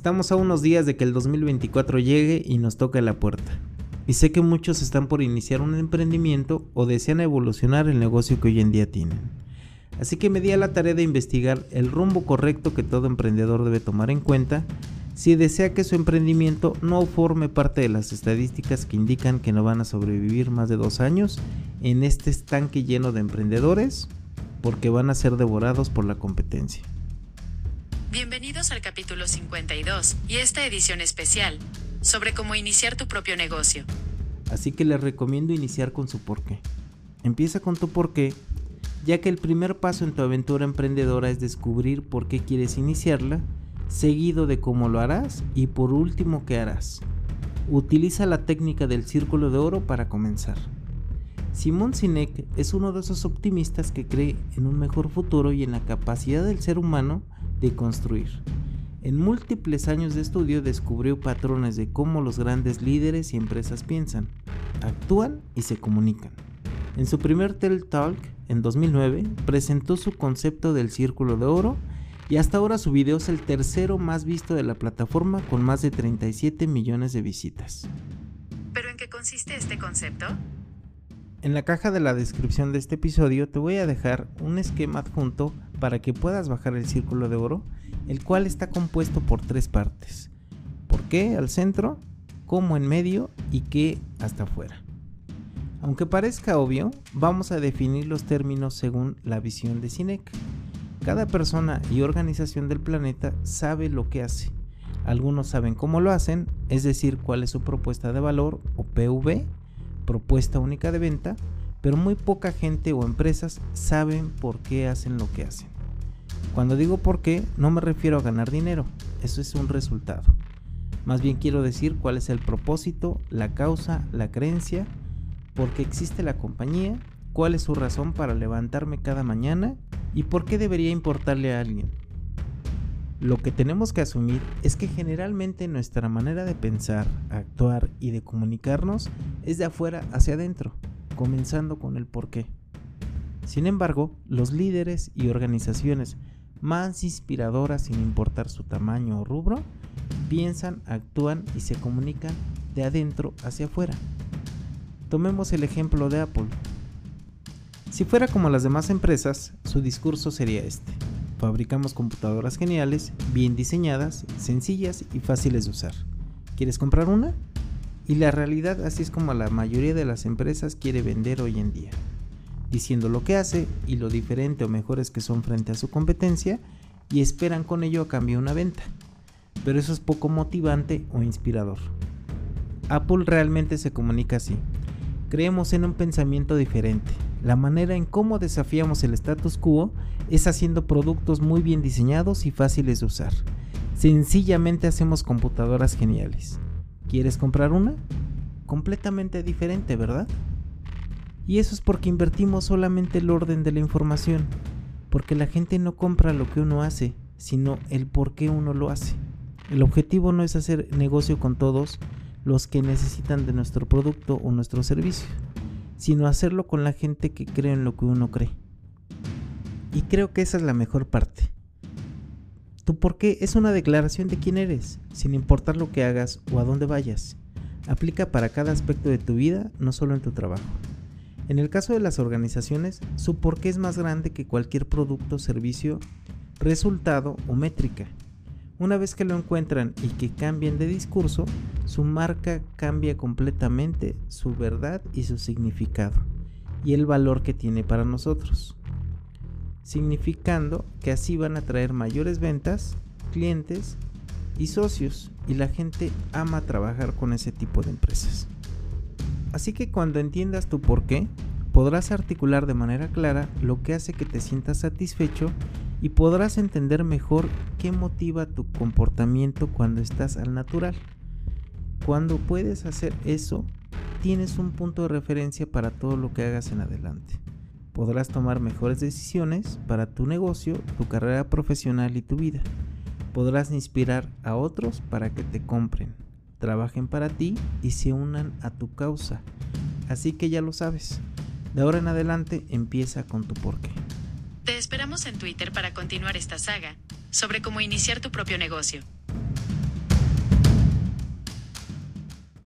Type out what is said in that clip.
Estamos a unos días de que el 2024 llegue y nos toque la puerta. Y sé que muchos están por iniciar un emprendimiento o desean evolucionar el negocio que hoy en día tienen. Así que me di a la tarea de investigar el rumbo correcto que todo emprendedor debe tomar en cuenta si desea que su emprendimiento no forme parte de las estadísticas que indican que no van a sobrevivir más de dos años en este estanque lleno de emprendedores porque van a ser devorados por la competencia. Bienvenidos al capítulo 52 y esta edición especial sobre cómo iniciar tu propio negocio. Así que les recomiendo iniciar con su porqué. Empieza con tu porqué, ya que el primer paso en tu aventura emprendedora es descubrir por qué quieres iniciarla, seguido de cómo lo harás y por último qué harás. Utiliza la técnica del círculo de oro para comenzar. Simón Sinek es uno de esos optimistas que cree en un mejor futuro y en la capacidad del ser humano de construir. En múltiples años de estudio descubrió patrones de cómo los grandes líderes y empresas piensan, actúan y se comunican. En su primer TED Talk, en 2009, presentó su concepto del círculo de oro y hasta ahora su video es el tercero más visto de la plataforma con más de 37 millones de visitas. ¿Pero en qué consiste este concepto? En la caja de la descripción de este episodio te voy a dejar un esquema adjunto para que puedas bajar el círculo de oro, el cual está compuesto por tres partes. ¿Por qué al centro? ¿Cómo en medio? ¿Y qué hasta afuera? Aunque parezca obvio, vamos a definir los términos según la visión de Cinec. Cada persona y organización del planeta sabe lo que hace. Algunos saben cómo lo hacen, es decir, cuál es su propuesta de valor o PV, propuesta única de venta, pero muy poca gente o empresas saben por qué hacen lo que hacen. Cuando digo por qué, no me refiero a ganar dinero, eso es un resultado. Más bien quiero decir cuál es el propósito, la causa, la creencia, por qué existe la compañía, cuál es su razón para levantarme cada mañana y por qué debería importarle a alguien. Lo que tenemos que asumir es que generalmente nuestra manera de pensar, actuar y de comunicarnos es de afuera hacia adentro, comenzando con el por qué. Sin embargo, los líderes y organizaciones más inspiradoras sin importar su tamaño o rubro, piensan, actúan y se comunican de adentro hacia afuera. Tomemos el ejemplo de Apple. Si fuera como las demás empresas, su discurso sería este Fabricamos computadoras geniales, bien diseñadas, sencillas y fáciles de usar. ¿Quieres comprar una? Y la realidad así es como la mayoría de las empresas quiere vender hoy en día, diciendo lo que hace y lo diferente o mejores que son frente a su competencia y esperan con ello a cambio una venta. Pero eso es poco motivante o inspirador. Apple realmente se comunica así. Creemos en un pensamiento diferente, la manera en cómo desafiamos el status quo es haciendo productos muy bien diseñados y fáciles de usar. Sencillamente hacemos computadoras geniales. ¿Quieres comprar una? Completamente diferente, ¿verdad? Y eso es porque invertimos solamente el orden de la información, porque la gente no compra lo que uno hace, sino el por qué uno lo hace. El objetivo no es hacer negocio con todos los que necesitan de nuestro producto o nuestro servicio sino hacerlo con la gente que cree en lo que uno cree. Y creo que esa es la mejor parte. Tu por qué es una declaración de quién eres, sin importar lo que hagas o a dónde vayas. Aplica para cada aspecto de tu vida, no solo en tu trabajo. En el caso de las organizaciones, su por qué es más grande que cualquier producto, servicio, resultado o métrica. Una vez que lo encuentran y que cambien de discurso, su marca cambia completamente su verdad y su significado y el valor que tiene para nosotros, significando que así van a traer mayores ventas, clientes y socios y la gente ama trabajar con ese tipo de empresas. Así que cuando entiendas tu por qué, podrás articular de manera clara lo que hace que te sientas satisfecho y podrás entender mejor qué motiva tu comportamiento cuando estás al natural. Cuando puedes hacer eso, tienes un punto de referencia para todo lo que hagas en adelante. Podrás tomar mejores decisiones para tu negocio, tu carrera profesional y tu vida. Podrás inspirar a otros para que te compren, trabajen para ti y se unan a tu causa. Así que ya lo sabes. De ahora en adelante empieza con tu porqué. Te esperamos en Twitter para continuar esta saga sobre cómo iniciar tu propio negocio.